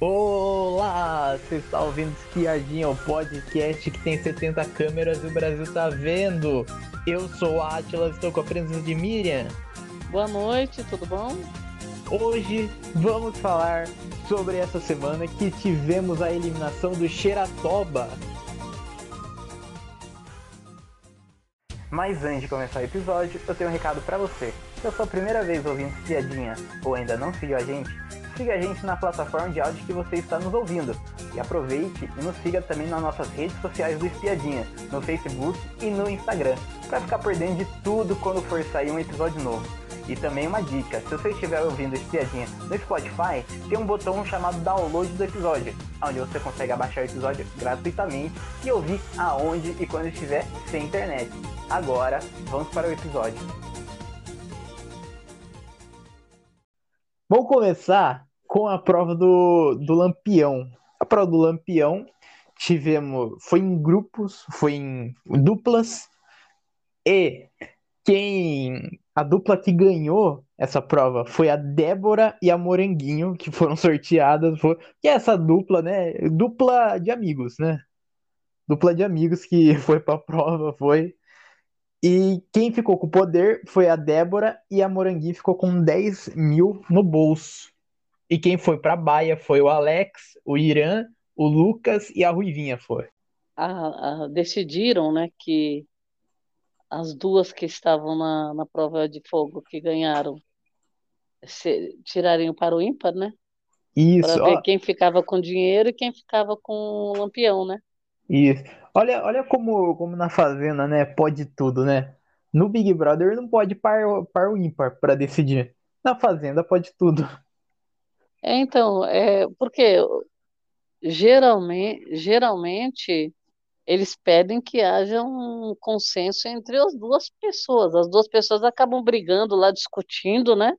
Olá, você está ouvindo Espiadinha, o podcast que tem 70 câmeras e o Brasil tá vendo. Eu sou o Atila, estou com a presença de Miriam. Boa noite, tudo bom? Hoje vamos falar sobre essa semana que tivemos a eliminação do Xeratoba. Mas antes de começar o episódio, eu tenho um recado para você. Se é a sua primeira vez ouvindo Espiadinha ou ainda não seguiu a gente, siga a gente na plataforma de áudio que você está nos ouvindo. E aproveite e nos siga também nas nossas redes sociais do Espiadinha, no Facebook e no Instagram, para ficar por dentro de tudo quando for sair um episódio novo. E também uma dica, se você estiver ouvindo Espiadinha no Spotify, tem um botão chamado download do episódio, onde você consegue abaixar o episódio gratuitamente e ouvir aonde e quando estiver sem internet. Agora, vamos para o episódio. Vamos começar com a prova do, do Lampião. A prova do Lampião tivemos, foi em grupos, foi em duplas, e quem a dupla que ganhou essa prova foi a Débora e a Moranguinho, que foram sorteadas. Foi, que é essa dupla, né? Dupla de amigos, né? Dupla de amigos que foi pra prova, foi. E quem ficou com o poder foi a Débora e a Moranguinho ficou com 10 mil no bolso. E quem foi pra Baia foi o Alex, o Irã, o Lucas e a Ruivinha foi. Ah, ah, decidiram, né, que as duas que estavam na, na prova de fogo que ganharam se, tirariam para o ímpar, né? Isso. Para ver ó, quem ficava com dinheiro e quem ficava com o lampião, né? isso. Olha, olha como, como na Fazenda, né? Pode tudo, né? No Big Brother não pode par, par o ímpar para decidir. Na Fazenda pode tudo. É, então, é, porque geralmente, geralmente eles pedem que haja um consenso entre as duas pessoas. As duas pessoas acabam brigando lá, discutindo, né?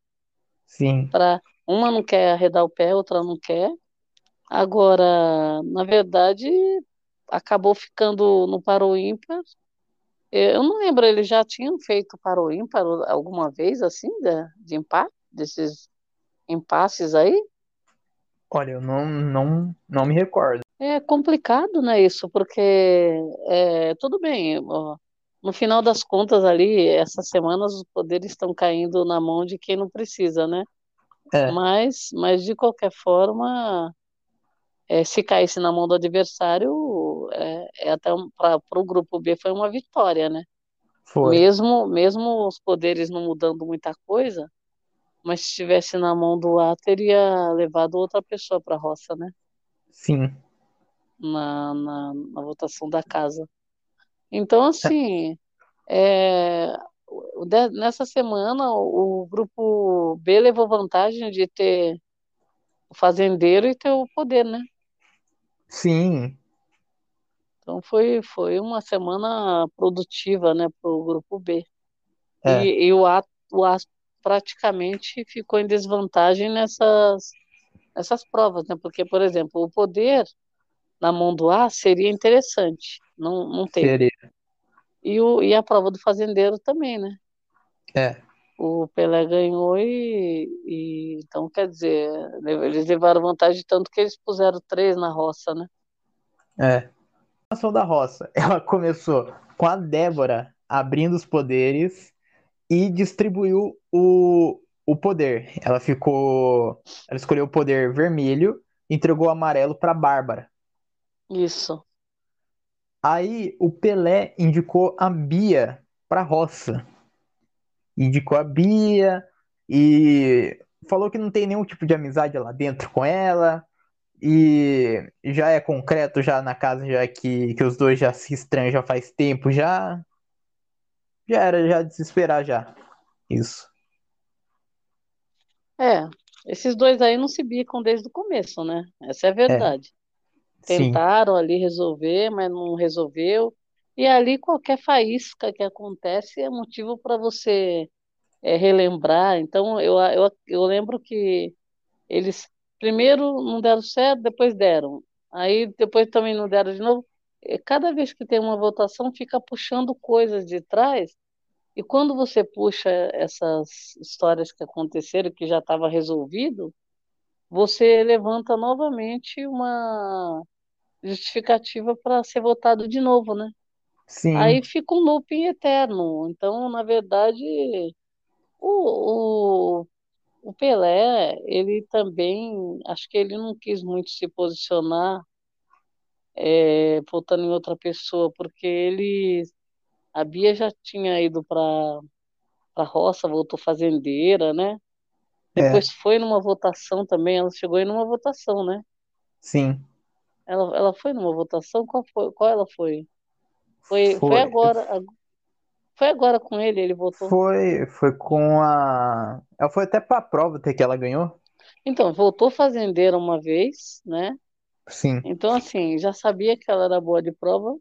Sim. Pra, uma não quer arredar o pé, outra não quer. Agora, na verdade, acabou ficando no para o ímpar. Eu não lembro, eles já tinham feito para o ímpar alguma vez, assim, de, de empate, desses impasses aí? Olha, eu não, não, não me recordo. É complicado, né, isso, porque é, tudo bem, ó, no final das contas ali, essas semanas os poderes estão caindo na mão de quem não precisa, né? É, Mas, mas de qualquer forma, é, se caísse na mão do adversário, é, é até para o grupo B foi uma vitória, né? foi. Mesmo, mesmo os poderes não mudando muita coisa, mas se estivesse na mão do A, teria levado outra pessoa para a roça, né? Sim. Na, na, na votação da casa. Então, assim, é, nessa semana o, o grupo B levou vantagem de ter o fazendeiro e ter o poder, né? Sim. Então foi, foi uma semana produtiva, né, para o grupo B. É. E, e o A, o A praticamente ficou em desvantagem nessas, nessas provas, né? Porque, por exemplo, o poder na mão do A seria interessante, não, não teve. Seria. E, o, e a prova do fazendeiro também, né? É. O Pelé ganhou e, e então quer dizer, eles levaram vantagem tanto que eles puseram três na roça, né? É. A ação da roça, ela começou com a Débora abrindo os poderes e distribuiu o, o poder. Ela ficou. Ela escolheu o poder vermelho, entregou o amarelo para Bárbara. Isso. Aí o Pelé indicou a Bia para roça. Indicou a Bia e falou que não tem nenhum tipo de amizade lá dentro com ela. E já é concreto já na casa, já que, que os dois já se estranham já faz tempo, já. Já era já de se esperar já. Isso. É, esses dois aí não se bicam desde o começo, né? Essa é a verdade. Sim, Tentaram ali resolver, mas não resolveu. E ali qualquer faísca que acontece é motivo para você é, relembrar. Então eu, eu, eu lembro que eles primeiro não deram certo, depois deram. Aí depois também não deram de novo. E Cada vez que tem uma votação, fica puxando coisas de trás. E quando você puxa essas histórias que aconteceram, que já estava resolvido, você levanta novamente uma justificativa para ser votado de novo, né? Sim, Aí fica um looping eterno. Então, na verdade, o, o, o Pelé, ele também, acho que ele não quis muito se posicionar é, votando em outra pessoa, porque ele, a Bia já tinha ido para para roça, voltou fazendeira, né? é, Depois foi numa votação também, ela chegou aí numa votação, né? sim. Ela, ela foi numa votação? Qual foi? Qual ela foi? Foi, foi Foi, agora, foi agora com ele, ele votou. foi, foi com a. Ela foi até pra prova até que ela ganhou. Então, voltou fazendeira uma vez, né? Sim, Então, assim, já sabia que ela era boa de prova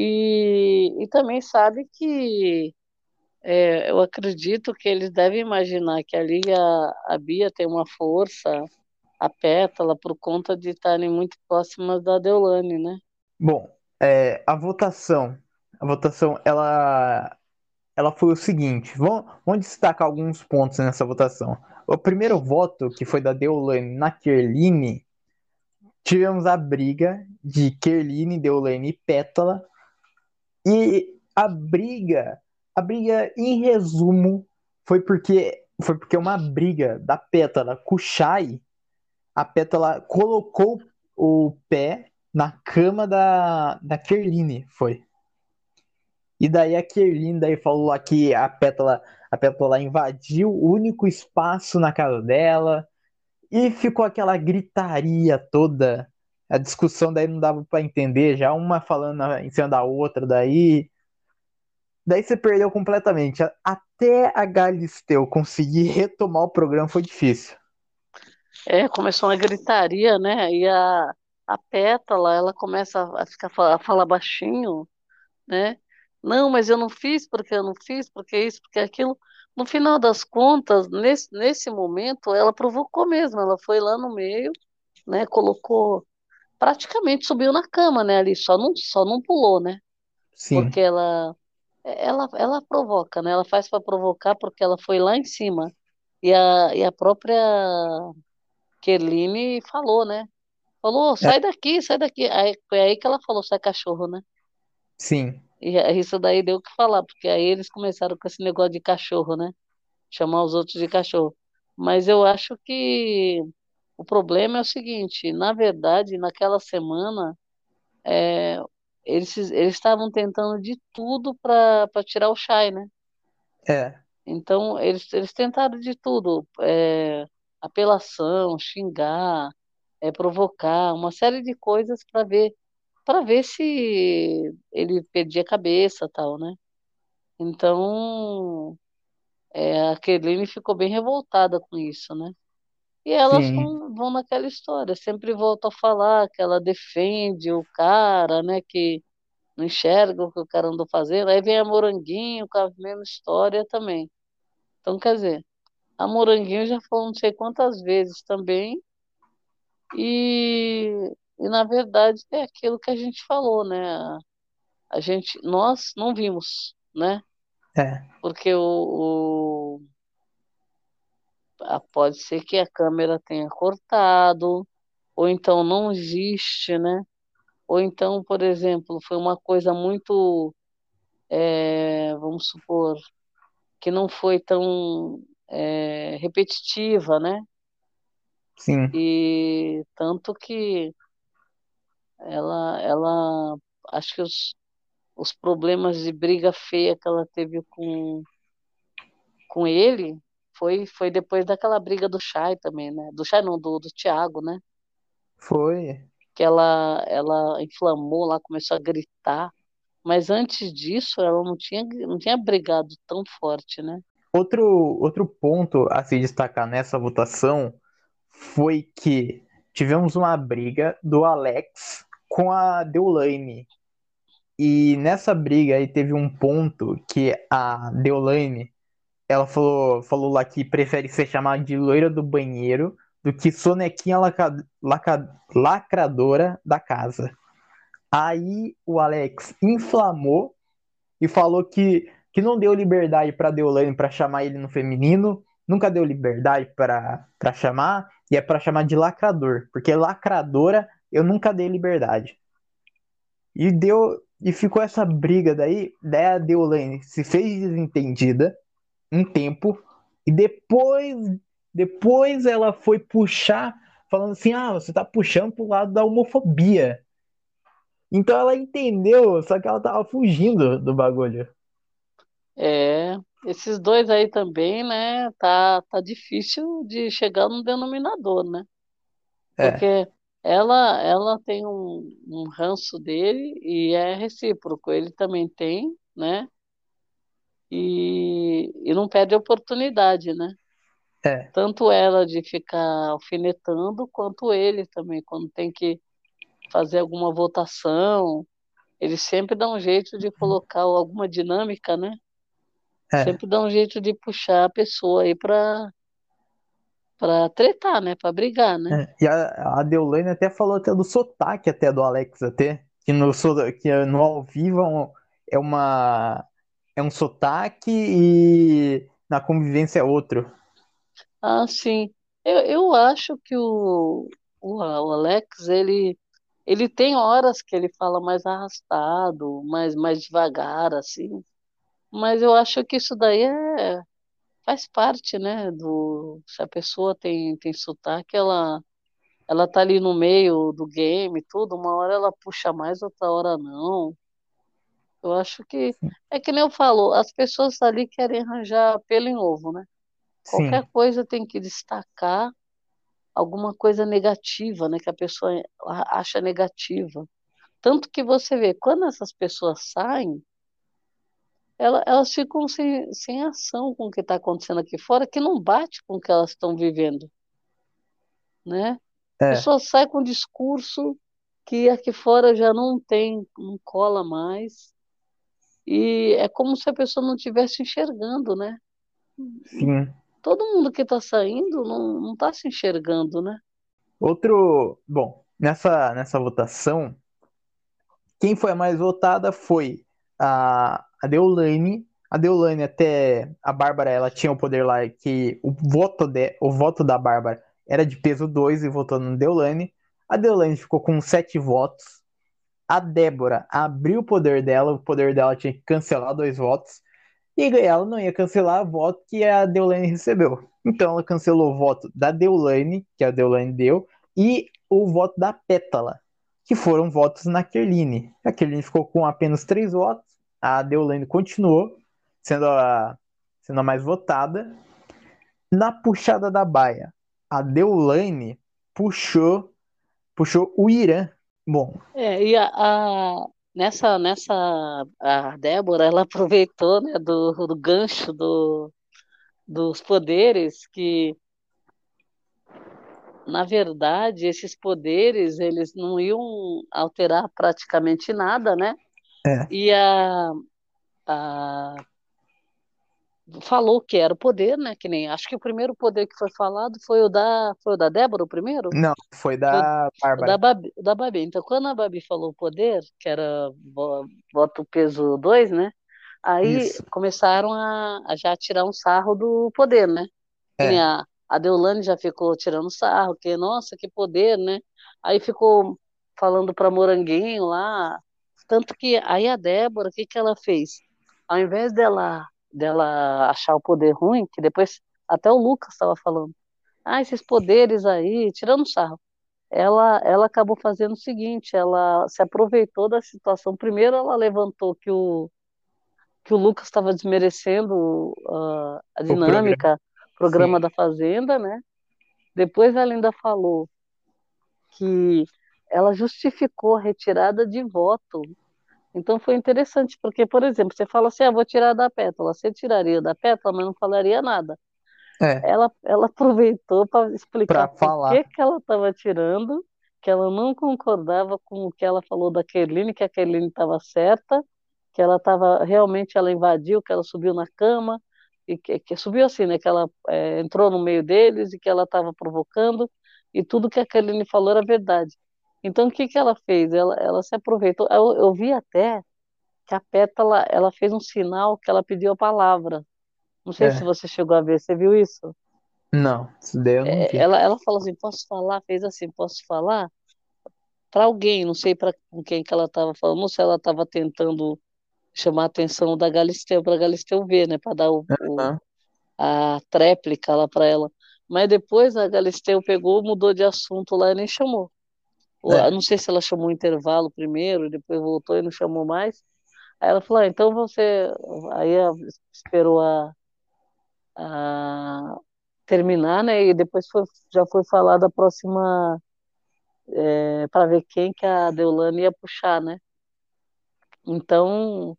e, e também sabe que é, eu acredito que eles devem imaginar que ali a, a Bia tem uma força, a Pétala, por conta de estarem muito próximas da Deolane, né? Bom, é, a votação, a votação, ela, ela foi o seguinte. Vamos, vamos destacar alguns pontos nessa votação. O primeiro voto, que foi da Deolane na Kerline, tivemos a briga de Kerline, Deolane e Pétala. E a briga, a briga em resumo, foi porque foi porque uma briga da Pétala com o Shai, a Pétala colocou o pé na cama da, da Kerline, foi. E daí a Kerline daí falou lá que a Pétala, a Pétala invadiu o único espaço na casa dela e ficou aquela gritaria toda. A discussão daí não dava para entender, já uma falando em cima da outra daí. Daí você perdeu completamente. Até a Galisteu conseguir retomar o programa foi difícil. É, começou uma gritaria, né? E a, a Pétala, ela começa a ficar a falar baixinho, né? Não, mas eu não fiz porque eu não fiz, porque isso, porque aquilo. No final das contas, nesse, nesse momento, ela provocou mesmo. Ela foi lá no meio, né? Colocou, praticamente subiu na cama, né? Ali só não, só não pulou, né? Sim, Porque ela, ela, ela provoca, né? Ela faz para provocar porque ela foi lá em cima. E a, e a própria Kerline falou, né? Falou, é, sai daqui, sai daqui. Aí, foi aí que ela falou, sai cachorro, né? sim, E isso daí deu o que falar, porque aí eles começaram com esse negócio de cachorro, né? Chamar os outros de cachorro. Mas eu acho que o problema é o seguinte, na verdade, naquela semana, é, eles estavam tentando de tudo para para tirar o Shai, né? é, Então, eles, eles tentaram de tudo, é, apelação, xingar, é, provocar, uma série de coisas para ver, para ver se ele perdia a cabeça, tal, né? Então, é, a Kerline ficou bem revoltada com isso, né? E elas sim, vão, vão naquela história, sempre voltam a falar que ela defende o cara, né? Que não enxerga o que o cara andou fazendo. Aí vem a Moranguinho com a mesma história também. Então, quer dizer, a Moranguinho já falou não sei quantas vezes também, e, e na verdade é aquilo que a gente falou, né? A gente, nós não vimos, né? é, Porque o, o- pode ser que a câmera tenha cortado, ou então não existe, né? Ou então, por exemplo, foi uma coisa muito, é, vamos supor, que não foi tão, é, repetitiva, né? sim, E tanto que ela, ela, acho que os, os problemas de briga feia que ela teve com, com ele foi, foi depois daquela briga do Chay também, né? Do Chay não, do, do Thiago, né? foi. Que ela, ela inflamou lá, começou a gritar. Mas antes disso, ela não tinha, não tinha brigado tão forte, né? Outro, outro ponto a se destacar nessa votação foi que tivemos uma briga do Alex com a Deolane. E nessa briga aí teve um ponto que a Deolane, ela falou, falou lá que prefere ser chamada de loira do banheiro do que sonequinha laca, laca, lacradora da casa. Aí o Alex inflamou e falou que, que não deu liberdade para Deolane para chamar ele no feminino, nunca deu liberdade para chamar, E é para chamar de lacrador, porque lacradora eu nunca dei liberdade. E deu e ficou essa briga daí, daí a Deolane se fez desentendida um tempo e depois depois ela foi puxar falando assim: "Ah, você tá puxando pro lado da homofobia". Então ela entendeu, só que ela tava fugindo do bagulho. É, esses dois aí também, né? Tá, tá difícil de chegar no denominador, né? É, Porque ela, ela tem um, um ranço dele e é recíproco. Ele também tem, né? E, e não perde oportunidade, né? é, Tanto ela de ficar alfinetando, quanto ele também, quando tem que fazer alguma votação, ele sempre dá um jeito de colocar alguma dinâmica, né? é, Sempre dá um jeito de puxar a pessoa aí para para tretar, né? Para brigar, né? é. E a, a Deolane até falou até do sotaque até do Alex até, que no, que no ao vivo é uma é um sotaque e na convivência é outro. Ah, sim. Eu, eu acho que o, o, o Alex, ele, ele tem horas que ele fala mais arrastado, mais, mais devagar, assim. Mas eu acho que isso daí é, faz parte, né? Do, se a pessoa tem, tem sotaque, ela, ela tá ali no meio do game, tudo. Uma hora ela puxa mais, outra hora não. Eu acho que, é que nem eu falo, as pessoas ali querem arranjar pelo em ovo, né? Sim, Qualquer coisa tem que destacar alguma coisa negativa, né, que a pessoa a- acha negativa. Tanto que você vê, quando essas pessoas saem, ela- elas ficam sem, sem ação com o que está acontecendo aqui fora, que não bate com o que elas estão vivendo, né? A é, pessoa sai com um discurso que aqui fora já não tem, não cola mais, e é como se a pessoa não estivesse enxergando, né? sim. Todo mundo que está saindo não, está se enxergando, né? Outro, bom, nessa nessa votação Quem foi a mais votada foi a, a Deolane. A Deolane, até a Bárbara, ela tinha o poder lá que o voto, de, o voto da Bárbara era de peso 2 e votou no Deolane. A Deolane ficou com sete votos. A Débora abriu o poder dela, o poder dela tinha que cancelar dois votos. E ela não ia cancelar o voto que a Deolane recebeu. Então ela cancelou o voto da Deolane, que a Deolane deu, e o voto da Pétala, que foram votos na Kerline. A Kerline ficou com apenas três votos, a Deolane continuou sendo a, sendo a mais votada. Na puxada da baia, a Deolane puxou, puxou o Irã. Bom, É, e a, a- nessa, nessa, a Débora, ela aproveitou, né, do, do gancho do, dos poderes, que, na verdade, esses poderes, eles não iam alterar praticamente nada, né? é, E a, a falou que era o poder, né? Que nem, acho que o primeiro poder que foi falado foi o da, foi o da Débora, o primeiro? não, foi Foi da o da Bárbara. Babi, o da Babi. Então, quando a Babi falou o poder, que era vo- voto peso 2, né? Aí Isso, começaram a, a já tirar um sarro do poder, né? É, a, a Deolane já ficou tirando sarro, que, nossa, que poder, né? Aí ficou falando para Moranguinho lá. Tanto que aí a Débora, o que que ela fez? Ao invés dela, dela achar o poder ruim, que depois até o Lucas estava falando, ah, esses poderes aí, tirando sarro ela, ela acabou fazendo o seguinte, ela se aproveitou da situação. Primeiro, ela levantou que o, que o Lucas estava desmerecendo uh, a o programa, dinâmica, programa da Fazenda, né? Depois ela ainda falou que ela justificou a retirada de voto. Então foi interessante, porque, por exemplo, você fala assim, ah, vou tirar da Pétala. Você tiraria da Pétala, mas não falaria nada. é, ela, ela aproveitou para explicar pra por que falar. que ela estava tirando, que ela não concordava com o que ela falou da Kerline, que a Kerline estava certa, que ela estava realmente ela invadiu, que ela subiu na cama e que, que subiu assim, né? Que ela é, entrou no meio deles e que ela estava provocando e tudo que a Kerline falou era verdade. Então o que que ela fez? Ela, ela se aproveitou. Eu, eu vi até que a Pétala ela fez um sinal que ela pediu a palavra. Não sei se É. você chegou a ver, você viu isso? Não, isso daí eu não É, vi. ela, ela falou assim, posso falar? Fez assim, posso falar? Para alguém, não sei para com quem que ela estava falando, ou se ela estava tentando chamar a atenção da Galisteu, para a Galisteu ver, né? Para dar o, o- a tréplica lá para ela. Mas depois a Galisteu pegou, mudou de assunto lá e nem chamou. É, não sei se ela chamou intervalo primeiro, depois voltou e não chamou mais. Aí ela falou, ah, então você. Aí esperou a, a terminar, né? E depois foi, já foi falar da próxima, para ver quem que a Deolane ia puxar, né? Então,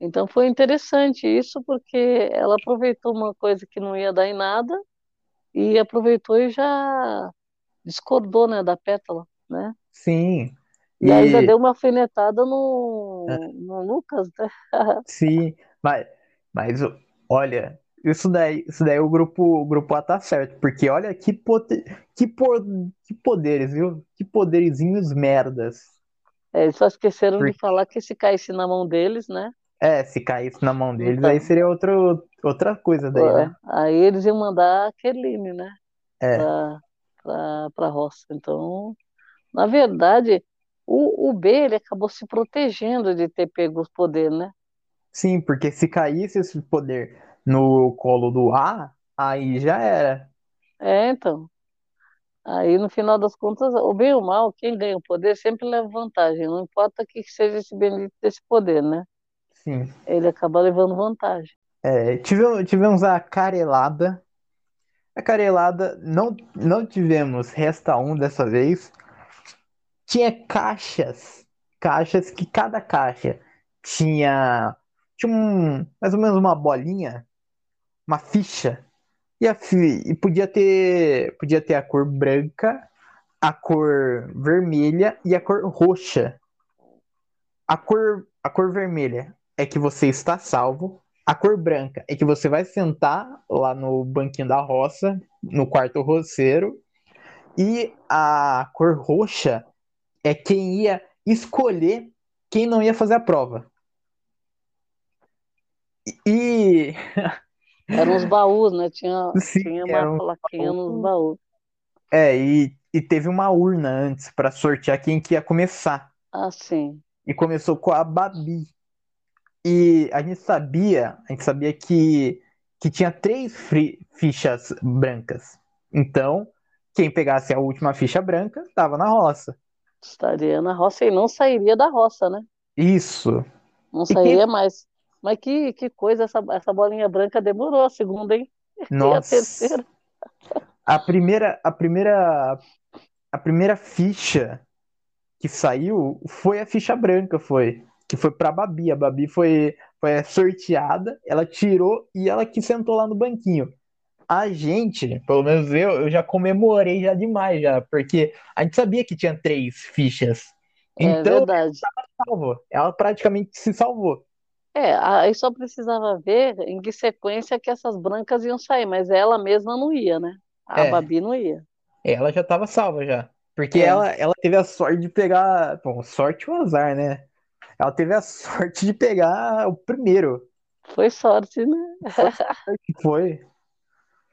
então foi interessante isso, porque ela aproveitou uma coisa que não ia dar em nada e aproveitou e já discordou, né, da Pétala, né? Sim. E ainda E deu uma alfinetada é, no, no Lucas, né? sim, mas, mas olha, isso daí, isso daí o grupo, o grupo A tá certo, porque olha que, pote, que, por, que poderes, viu? Que poderizinhos merdas. É, eles só esqueceram de Porque, falar que se caísse na mão deles, né? é, se caísse na mão deles, aí Então, seria outro, outra coisa daí, é, né? aí eles iam mandar a Keline, né? É, Para para para roça. Então, na verdade, o, o B ele acabou se protegendo de ter pego os poderes, né? sim, porque se caísse esse poder no colo do A, aí já era. É, então. Aí, no final das contas, o bem ou o mal, quem ganha o poder sempre leva vantagem. Não importa que seja esse bendito desse poder, né? Sim. Ele acaba levando vantagem. É, tivemos, tivemos a carelada. A carelada, não, não tivemos resta um dessa vez. Tinha caixas. Caixas que cada caixa tinha, tinha um, mais ou menos uma bolinha, uma ficha. E, a e podia ter, podia ter a cor branca, a cor vermelha e a cor roxa. A cor, a cor vermelha é que você está salvo. A cor branca é que você vai sentar lá no banquinho da roça, no quarto roceiro. E a cor roxa é quem ia escolher quem não ia fazer a prova. E Eram os baús, né? Tinha, sim, tinha uma era um plaquinha nos baú. baús. É, e, e teve uma urna antes para sortear quem que ia começar. Ah, sim. E começou com a Babi. E a gente sabia, a gente sabia que, que tinha três fichas brancas. Então, quem pegasse a última ficha branca estava na roça. Estaria na roça e não sairia da roça, né? Isso. Não sairia mais. Mas que, que coisa, essa, essa bolinha branca demorou a segunda, hein? E a Nossa. terceira. A primeira, a primeira, a primeira ficha que saiu foi a ficha branca, foi. Que foi pra Babi. A Babi foi, foi sorteada, ela tirou e ela que sentou lá no banquinho. A gente, pelo menos eu, eu já comemorei já demais já, porque a gente sabia que tinha três fichas. É Então, verdade. salvou. Ela praticamente se salvou. É, aí só precisava ver em que sequência que essas brancas iam sair, mas ela mesma não ia, né? A É, Babi não ia. ela já tava salva já. Porque É, ela, ela teve a sorte de pegar. Bom, sorte ou azar, né? Ela teve a sorte de pegar o primeiro. foi sorte, né? Foi sorte, foi.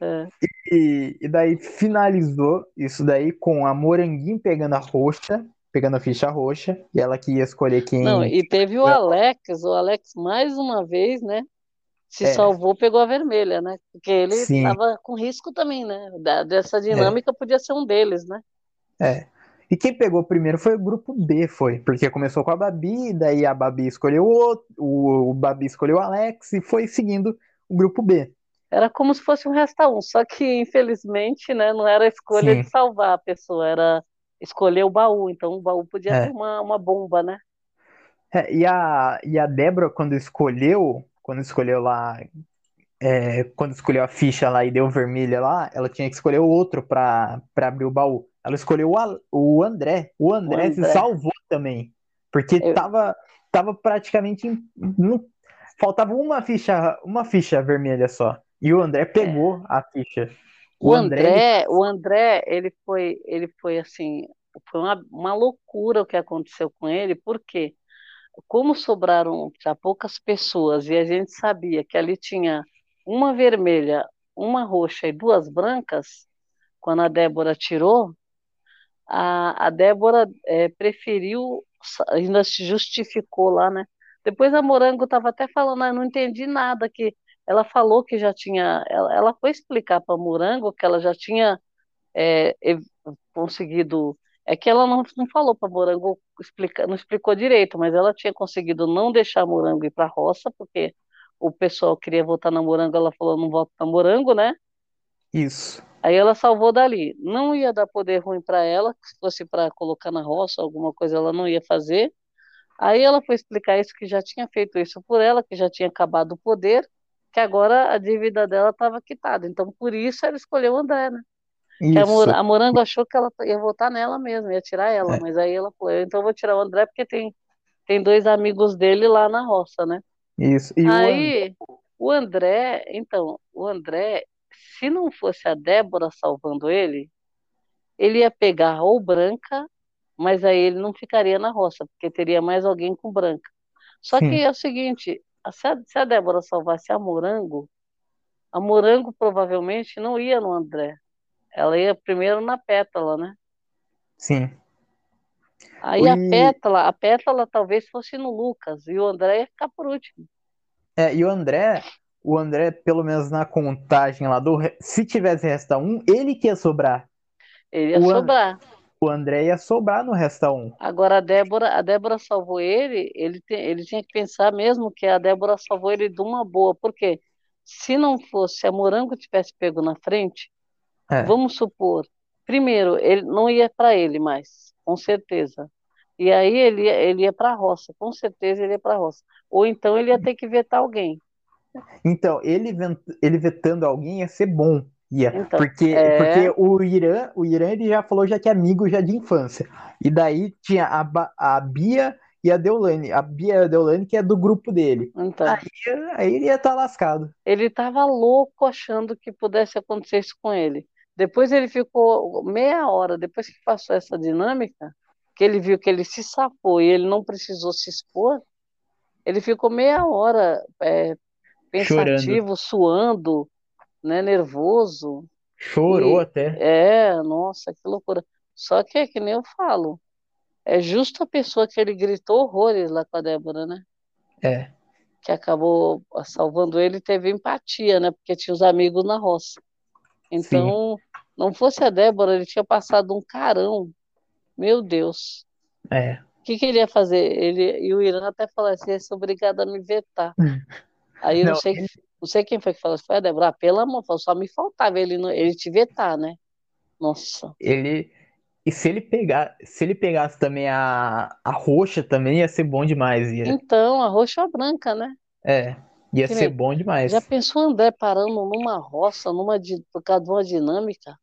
É. E, e daí finalizou isso daí com a Moranguinho pegando a roxa, pegando a ficha roxa, e ela que ia escolher Não, quem. e teve o Alex, o Alex mais uma vez, né? Se É, salvou, pegou a vermelha, né? Porque ele estava com risco também, né? Da- dessa é, dinâmica podia ser um deles, né? é. E quem pegou primeiro foi o grupo B, foi, porque começou com a Babi, daí a Babi escolheu o outro, o, o Babi escolheu o Alex e foi seguindo o grupo B. Era como se fosse um resta um, só que infelizmente, né, não era a escolha de Sim, salvar a pessoa, era escolher o baú. Então o baú podia é. uma, uma bomba, né? É, e a, e a Débora, quando escolheu, quando escolheu lá, é, quando escolheu a ficha lá e deu vermelha lá, ela tinha que escolher o outro pra abrir o baú. Ela escolheu o, o André. O O André se salvou também, porque Eu- tava, tava praticamente. não- faltava uma ficha, uma ficha vermelha só. E o André é, pegou a ficha. o O André, ele. André, o André, ele foi, ele foi assim, foi uma, uma loucura o que aconteceu com ele, porque como sobraram já poucas pessoas e a gente sabia que ali tinha uma vermelha, uma roxa e duas brancas, quando a Débora tirou, a, a Débora é, preferiu, ainda se justificou lá, né? Depois a Morango estava até falando, ah, não entendi nada, que ela falou que já tinha, ela, ela foi explicar para Morango que ela já tinha é, conseguido, é que ela não, não falou para Morango, explica, não explicou direito, mas ela tinha conseguido não deixar Morango ir para a roça, porque o pessoal queria votar na Morango, ela falou, não voto na Morango, né? Isso. Aí ela salvou dali. Não ia dar poder ruim para ela, se fosse para colocar na roça, alguma coisa ela não ia fazer. Aí ela foi explicar isso, que já tinha feito isso por ela, que já tinha acabado o poder, que agora a dívida dela estava quitada. Então, por isso ela escolheu o André, né? A, Mor a Morango achou que ela ia votar nela mesmo, ia tirar ela, é. mas aí ela falou, então vou tirar o André porque tem, tem dois amigos dele lá na roça, né? Isso. E aí, o André, então, o André, se não fosse a Débora salvando ele, ele ia pegar ou branca, mas aí ele não ficaria na roça, porque teria mais alguém com branca. Só Sim. que é o seguinte, se a, se a Débora salvasse a Morango, a Morango provavelmente não ia no André. Ela ia primeiro na Pétala, né? Sim. Aí e... a Pétala, a Pétala talvez fosse no Lucas, e o André ia ficar por último. É, e o André, o André, pelo menos na contagem lá do. Se tivesse resta um, ele que ia sobrar. Ele ia o sobrar. O André ia sobrar no resta um. Agora a Débora, a Débora salvou ele, ele, te, ele tinha que pensar mesmo que a Débora salvou ele de uma boa, porque se não fosse a Morango tivesse pego na frente, é. vamos supor, primeiro, ele não ia para ele mais, com certeza. E aí ele, ele ia para a roça, com certeza ele ia para a roça. Ou então ele ia ter que vetar alguém. Então, ele, ele vetando alguém ia ser bom. Ia, então, porque, é... porque o Irã, o Irã ele já falou já que é amigo já de infância. E daí tinha a, a Bia e a Deolane. A Bia e a Deolane, que é do grupo dele. Então, aí, aí ele ia estar tá lascado. Ele estava louco achando que pudesse acontecer isso com ele. Depois ele ficou meia hora, depois que passou essa dinâmica, que ele viu que ele se safou e ele não precisou se expor, ele ficou meia hora é, pensativo, Chorando. suando, né, nervoso. Chorou e, até. É, nossa, que loucura. Só que é que nem eu falo, é justo a pessoa que ele gritou horrores lá com a Débora, né? É. Que acabou salvando ele teve empatia, né? Porque tinha os amigos na roça. Então, Sim. não fosse a Débora, ele tinha passado um carão. Meu Deus. É. O que, que ele ia fazer? Ele, e o Irã até falou assim: é obrigado a me vetar. Aí eu não, não sei, ele... não sei quem foi que falou, foi a Débora, ah, pelo amor, só me faltava ele, ele te vetar, né? Nossa. Ele. E se ele pegar, se ele pegasse também a, a roxa também ia ser bom demais. Ia. Então, a roxa ou a branca, né? É, ia que ser nem, bom demais. Já pensou André parando numa roça, numa por causa de uma dinâmica?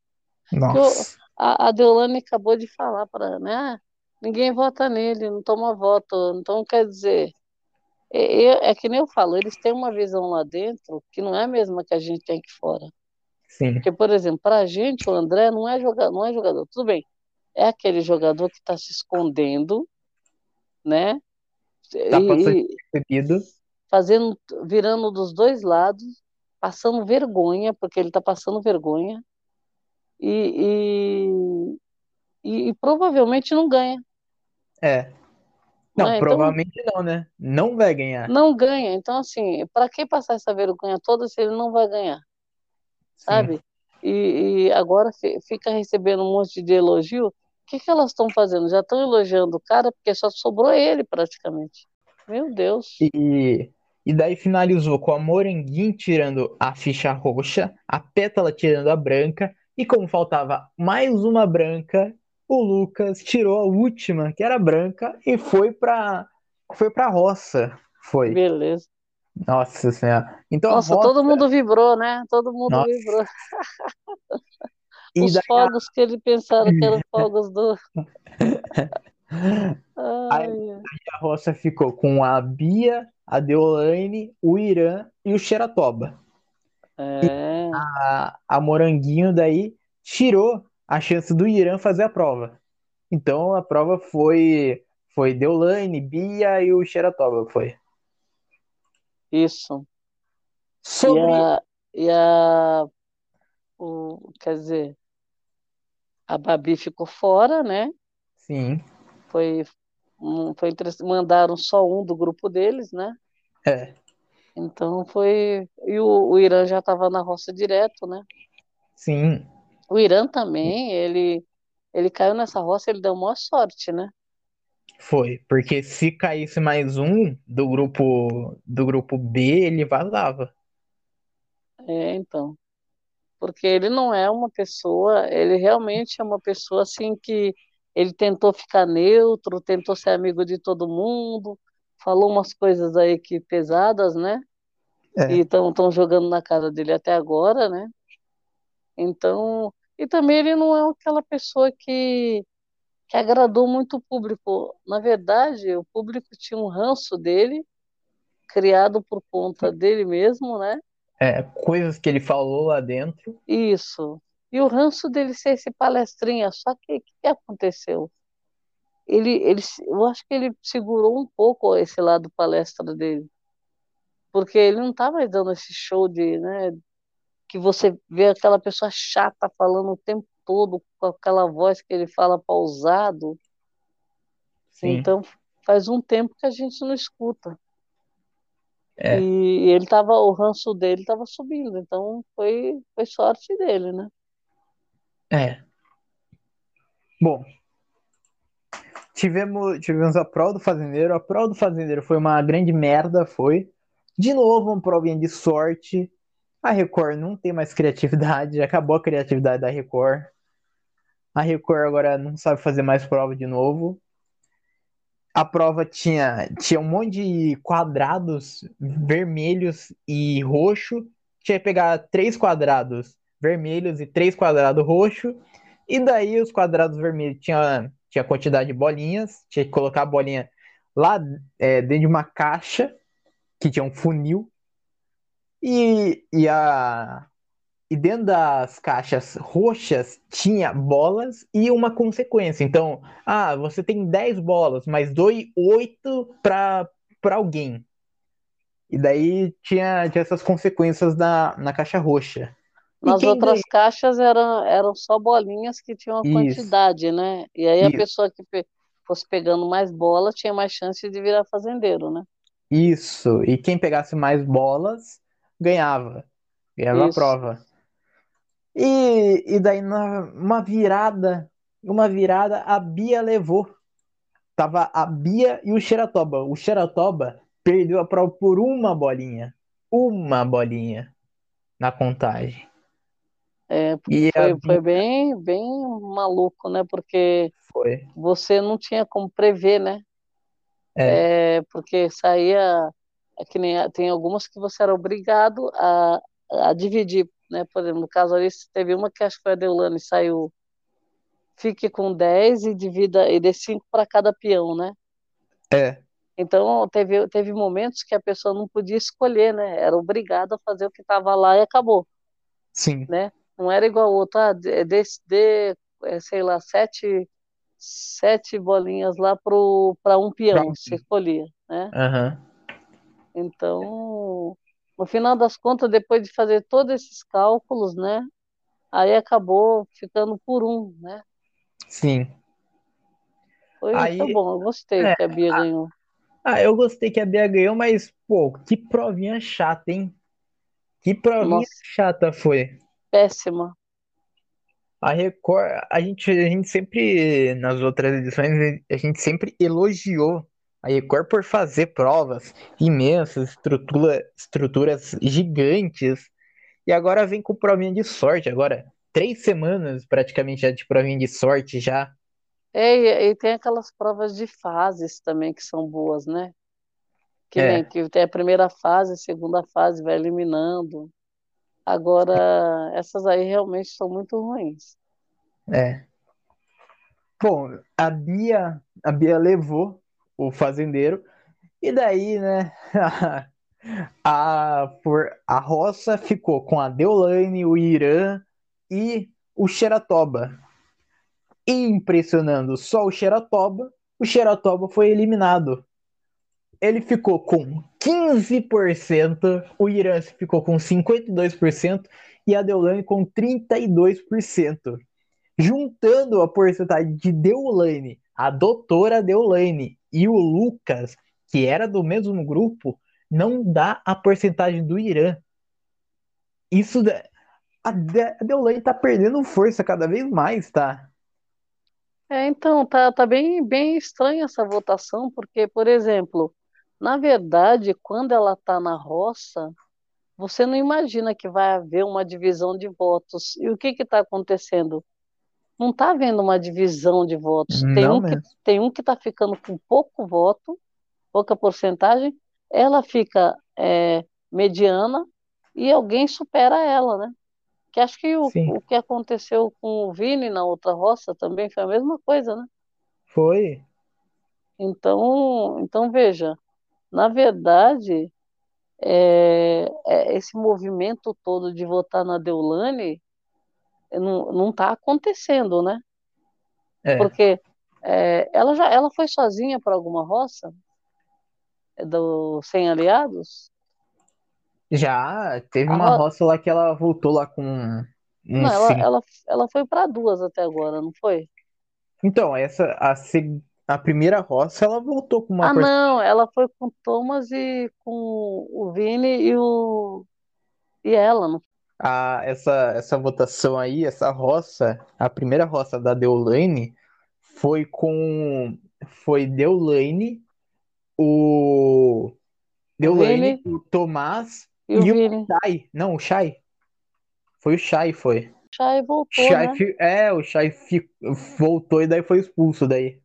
Nossa. Eu, a, a Deolane acabou de falar para, né? Ninguém vota nele, não toma voto. Então, quer dizer, é, é, que nem eu falo, eles têm uma visão lá dentro que não é a mesma que a gente tem aqui fora. Sim. Porque, por exemplo, para a gente, o André não é jogador, não é jogador. Tudo bem, é aquele jogador que está se escondendo, né? Tá fazendo, virando dos dois lados, passando vergonha, porque ele está passando vergonha, e, e, e, e, provavelmente não ganha. É. Não, não é? provavelmente então, não, né? Não vai ganhar. Não ganha. Então, assim, para que passar essa vergonha toda se ele não vai ganhar? Sabe? E, e, agora fica recebendo um monte de elogio. O que, que elas estão fazendo? Já estão elogiando o cara porque só sobrou ele praticamente. Meu Deus. E, e daí finalizou com a Moranguinho tirando a ficha roxa, a Pétala tirando a branca, e como faltava mais uma branca, o Lucas tirou a última, que era branca, e foi para foi para roça. Foi. Beleza. Nossa senhora. Então, Nossa, roça... todo mundo vibrou, né? Todo mundo Nossa. vibrou. Os fogos a... que ele pensaram que eram fogos do. aí, a roça ficou com a Bia, a Deolane, o Irã e o Xeratoba. É. A, a Moranguinho daí tirou a chance do Irã fazer a prova. Então a prova foi foi Deolane, Bia e o Xeratoba, foi. Isso. Sobre... E a, e a o, quer dizer, a Babi ficou fora, né? Sim. Foi, foi mandaram só um do grupo deles, né? É. Então foi. E o, o Irã já estava na roça direto, né? Sim. O Irã também, ele, ele caiu nessa roça, ele deu maior sorte, né? Foi, porque se caísse mais um do grupo do grupo B, ele vazava. É, então. Porque ele não é uma pessoa, ele realmente é uma pessoa assim que ele tentou ficar neutro, tentou ser amigo de todo mundo, falou umas coisas aí que pesadas, né? É. E estão jogando na cara dele até agora, né? Então, e também ele não é aquela pessoa que, que agradou muito o público. Na verdade, o público tinha um ranço dele, criado por conta dele mesmo, né? É, coisas que ele falou lá dentro. Isso. E o ranço dele ser esse palestrinha, só que o que aconteceu? Ele, ele, eu acho que ele segurou um pouco esse lado palestra dele, porque ele não estava tá dando esse show de, né, que você vê aquela pessoa chata falando o tempo todo com aquela voz que ele fala pausado. Sim. Então faz um tempo que a gente não escuta. É. E ele tava, o ranço dele estava subindo, então foi, foi sorte dele, né? É. Bom, tivemos, tivemos a prova do fazendeiro. A prova do fazendeiro foi uma grande merda, foi. De novo, uma provinha de sorte. A Record não tem mais criatividade, acabou a criatividade da Record. A Record agora não sabe fazer mais prova de novo. A prova tinha, tinha um monte de quadrados vermelhos e roxo. Tinha que pegar três quadrados vermelhos e três quadrados roxos. E daí os quadrados vermelhos tinha, tinha quantidade de bolinhas. Tinha que colocar a bolinha lá é, dentro de uma caixa que tinha um funil. E, e, a, e dentro das caixas roxas tinha bolas e uma consequência. Então, ah, você tem 10 bolas, mas doe 8 para alguém. E daí tinha, tinha essas consequências na, na caixa roxa. Nas outras caixas eram, eram só bolinhas que tinham uma quantidade, né? E aí Isso. a pessoa que pe fosse pegando mais bolas tinha mais chance de virar fazendeiro, né? Isso. E quem pegasse mais bolas ganhava. Ganhava Isso. a prova. E, e daí, numa virada, uma virada, a Bia levou. Tava a Bia e o Xeratoba. O Xeratoba perdeu a prova por uma bolinha. Uma bolinha na contagem. É, foi, Bia... foi bem, bem maluco, né? Porque foi. você não tinha como prever, né? É. é porque saía é que nem tem algumas que você era obrigado a, a dividir, né? Por exemplo, no caso ali, teve uma que acho que foi a Deulane, saiu fique com 10 e divida e dê 5 para cada peão, né? É. Então teve, teve momentos que a pessoa não podia escolher, né? Era obrigada a fazer o que estava lá e acabou. Sim. Né? Não era igual outro, ah, dê, dê, é, sei lá, sete, sete bolinhas lá para um peão, você escolhia, né? Uhum. Então, no final das contas, depois de fazer todos esses cálculos, né? Aí acabou ficando por um, né? Sim. Foi, aí, foi bom, eu gostei é, que a Bia a, ganhou. Ah, eu gostei que a Bia ganhou, mas, pô, que provinha chata, hein? Que provinha Nossa. chata foi. Péssima. A Record, a gente, a gente sempre, nas outras edições, a gente sempre elogiou a Record por fazer provas imensas, estrutura, estruturas gigantes, e agora vem com provinha de sorte. Agora, três semanas praticamente já de provinha de sorte já. É, e, e tem aquelas provas de fases também que são boas, né? Que, é. nem, que tem a primeira fase, a segunda fase, vai eliminando. Agora, essas aí realmente são muito ruins. É. Bom, a Bia, a Bia levou o fazendeiro. E daí, né, a, por, a roça ficou com a Deolane, o Irã e o Xeratoba. Impressionando só o Xeratoba, o Xeratoba foi eliminado. Ele ficou com 15%, o Irã ficou com 52% e a Deolane com 32%. Juntando a porcentagem de Deolane, a doutora Deolane e o Lucas, que era do mesmo grupo, não dá a porcentagem do Irã. Isso. A Deolane tá perdendo força cada vez mais, tá? É, então, tá, tá bem, bem estranha essa votação, porque, por exemplo, na verdade, quando ela tá na roça, você não imagina que vai haver uma divisão de votos. E o que está acontecendo? Não está havendo uma divisão de votos. Tem Não um, que, tem um que está ficando com pouco voto, pouca porcentagem, ela fica é, mediana e alguém supera ela, né? Que acho que o, Sim, o que aconteceu com o Vini na outra roça também foi a mesma coisa, né? foi. Então, então veja, na verdade, é, é, esse movimento todo de votar na Deolane eh, não, está acontecendo, né? É. Porque é, ela já ela foi sozinha para alguma roça do Sem Aliados? Já teve A uma ro- roça lá que ela voltou lá com um Não, ela, ela, ela foi para duas até agora, não foi? Então, essa a, a primeira roça ela voltou com uma Ah, não, ela foi com o Thomas e com o Vini e o e ela, não A, essa, essa votação aí, essa roça, a primeira roça da Deolane foi com. Foi Deolane, o. o Deolane, o Tomás e o e o Vini. Chay. Não, o Chay. Foi o Chay, foi. Chay voltou, Chay né? fi- é, o Chay fi- voltou e daí foi expulso daí.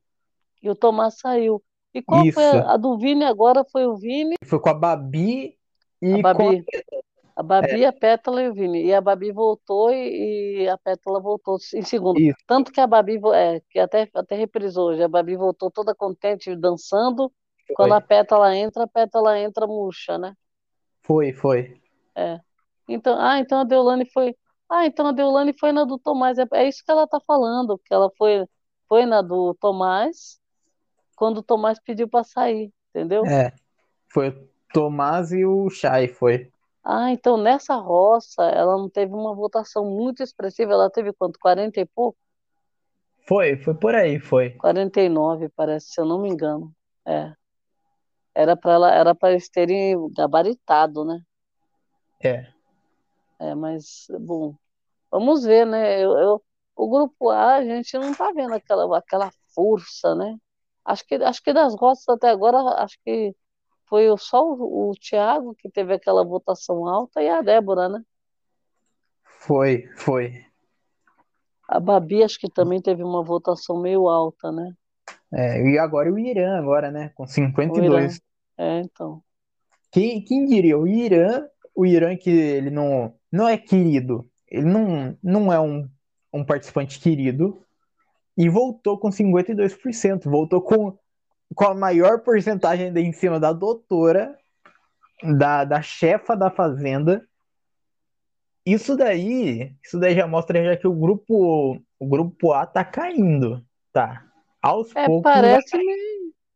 E o Tomás saiu. E qual foi Isso. a, a do Vini agora? Foi o Vini, Foi com a Babi a e com a. A Babi, a Pétala e o Vini. E a Babi voltou e, e a Pétala voltou em segundo. Isso, Tanto que a Babi, é, que até, até reprisou hoje, a Babi voltou toda contente, dançando. Quando a foi. Pétala entra, a Pétala entra murcha, né? Foi, foi. É. Então, ah, então a Deolane foi. Ah, então a Deolane foi na do Tomás. É, é isso que ela tá falando, que ela foi, foi na do Tomás quando o Tomás pediu para sair, entendeu? É. Foi o Tomás e o Chay, foi. Ah, então nessa roça ela não teve uma votação muito expressiva, ela teve quanto? 40 e pouco? Foi, foi por aí, foi. 49, parece, se eu não me engano. É. Era para ela, era para eles terem gabaritado, né? É. É, mas bom, vamos ver, né? Eu, eu- o grupo A, a gente não tá vendo aquela aquela força, né? Acho que acho que das roças até agora, acho que foi só o, o Thiago que teve aquela votação alta e a Débora, né? Foi, foi. A Babi acho que também teve uma votação meio alta, né? É, e agora o Irã, agora, né? Com O Irã. 52. É, então. Quem, quem diria? O Irã, o Irã que ele não, não é querido. Ele não, não é um, um participante querido. E voltou com 52%. Voltou com, com a maior porcentagem ainda em cima da doutora, da, da chefa da fazenda. Isso daí, isso daí já mostra já que o grupo, o grupo A tá caindo, tá? Aos É, poucos parece-me,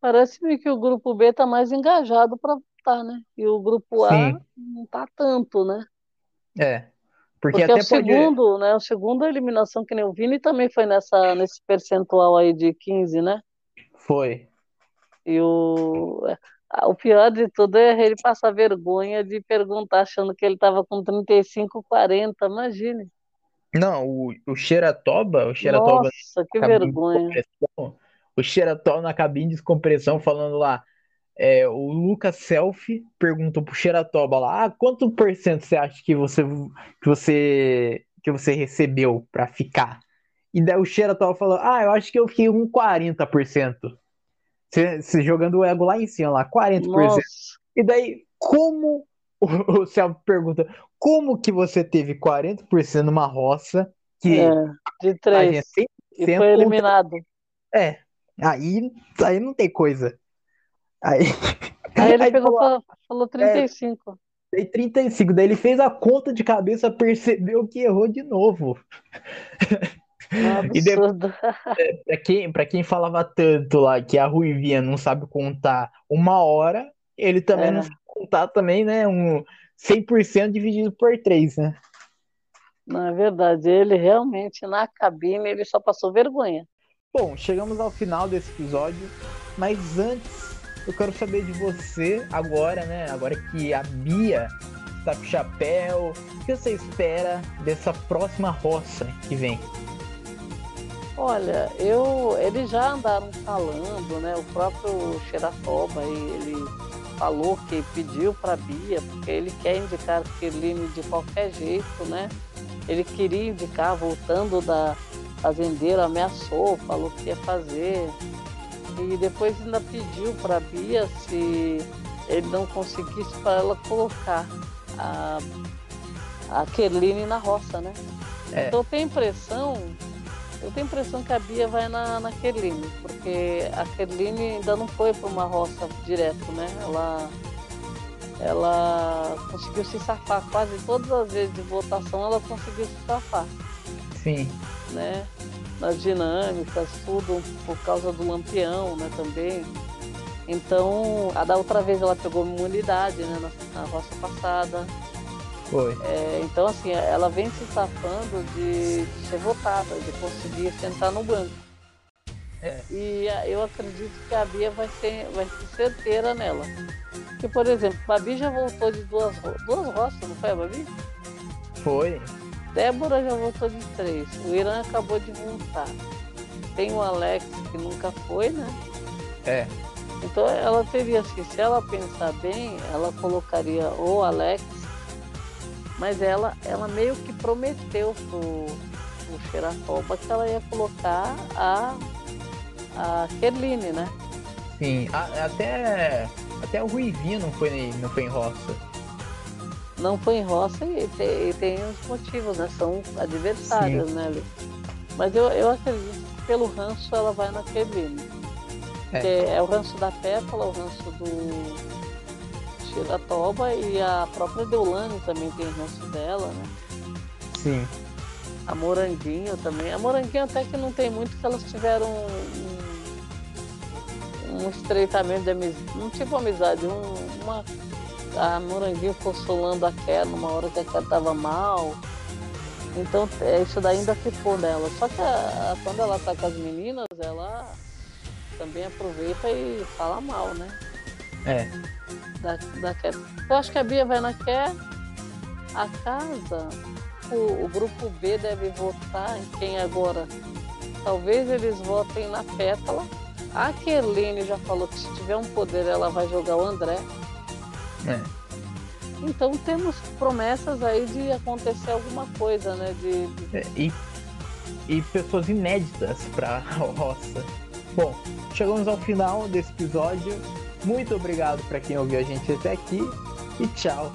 parece-me que o grupo B tá mais engajado para votar, né? E o grupo A Sim, não tá tanto, né? é. Porque Porque é o até pode. segundo, né? O segundo eliminação que nem o Vini também foi nessa nesse percentual aí de 15, né? Foi. E o o pior de tudo é ele passar vergonha de perguntar achando que ele tava com 35, 40, imagine. Não, o, o Xeratoba, o Xeratoba Nossa, que na cabine de vergonha. o Xeratoba na cabine de descompressão falando lá, é, o Lucas Selfie perguntou pro Xeratoba lá, ah, quanto por cento você acha que você que você que você recebeu pra ficar? E daí o Xeratoba falou, ah, eu acho que eu fiquei com 40%. Você, você jogando o ego lá em cima, lá, 40%. Nossa, E daí, como o, o Selfie pergunta, como que você teve 40% numa roça que é, de a três. gente E 100% foi eliminado. É, aí, aí não tem coisa. Aí, Aí ele aí pegou, falou, fa- falou é, 35. daí 35. Daí ele fez a conta de cabeça, percebeu que errou de novo. Um E depois, absurdo. pra quem, pra quem falava tanto lá que a Ruivinha não sabe contar uma hora, ele também não É, sabe contar também, né? Um 100% dividido por 3, né? Na verdade, ele realmente na cabine ele só passou vergonha. Bom, chegamos ao final desse episódio, mas antes eu quero saber de você agora, né? Agora que a Bia tá com chapéu, o que você espera dessa próxima roça que vem? Olha, eu, eles já andaram falando, né? O próprio Xeratoba, ele falou que pediu para Bia, porque ele quer indicar Kirline de qualquer jeito, né? Ele queria indicar, voltando da fazendeira, ameaçou, falou que ia fazer. E depois ainda pediu para Bia se ele não conseguisse para ela colocar a, a Kerline na roça, né? É. Então eu tenho a impressão, eu tenho a impressão que a Bia vai na, na Kerline, porque a Kerline ainda não foi para uma roça direto, né? Ela, ela conseguiu se safar quase todas as vezes de votação, ela conseguiu se safar. Sim. Né? Nas dinâmicas, tudo por causa do lampião, né, também. Então, a da outra vez ela pegou imunidade, né, na, na roça passada. Foi. É, então, assim, ela vem se safando de, de, ser votada, de conseguir sentar no banco. É. E eu acredito que a Bia vai ser, vai ser certeira nela. Porque, por exemplo, a Babi já voltou de duas, duas roças, não foi a Babi? Foi. Débora já voltou de três. O Irã acabou de voltar. Tem o Alex que nunca foi, né? É. Então ela teria assim, se ela pensar bem, ela colocaria o Alex, mas ela, ela meio que prometeu pro, pro Xeratoba que ela ia colocar a, a Kerline, né? Sim, a, até, até o Ruivinho não foi, não foi em roça. Não foi em roça e tem, e tem os motivos, né? São adversários, Sim. né, Mas eu, eu acredito que pelo ranço ela vai na Kerline. É. é o ranço da Pétala, o ranço do Shiratoba e a própria Deulane também tem ranço dela, né? Sim. A Moranguinho também. A Moranguinho até que não tem muito, que elas tiveram um, um estreitamento de amizade. Não tipo amizade, um, uma. A Moranguinho consolando a Ké numa hora que a Ké tava mal. Então é, isso daí ainda ficou nela. Só que a, a, quando ela tá com as meninas, ela também aproveita e fala mal, né? É. Da, da Eu acho que a Bia vai na Quer. A casa, o, o grupo B deve votar em quem agora? Talvez eles votem na Pétala. A Kerline já falou que se tiver um poder ela vai jogar o André. É. Então temos promessas aí de acontecer alguma coisa, né? De, de... É, e, e pessoas inéditas para a roça. Bom, chegamos ao final desse episódio. Muito obrigado para quem ouviu a gente até aqui e tchau.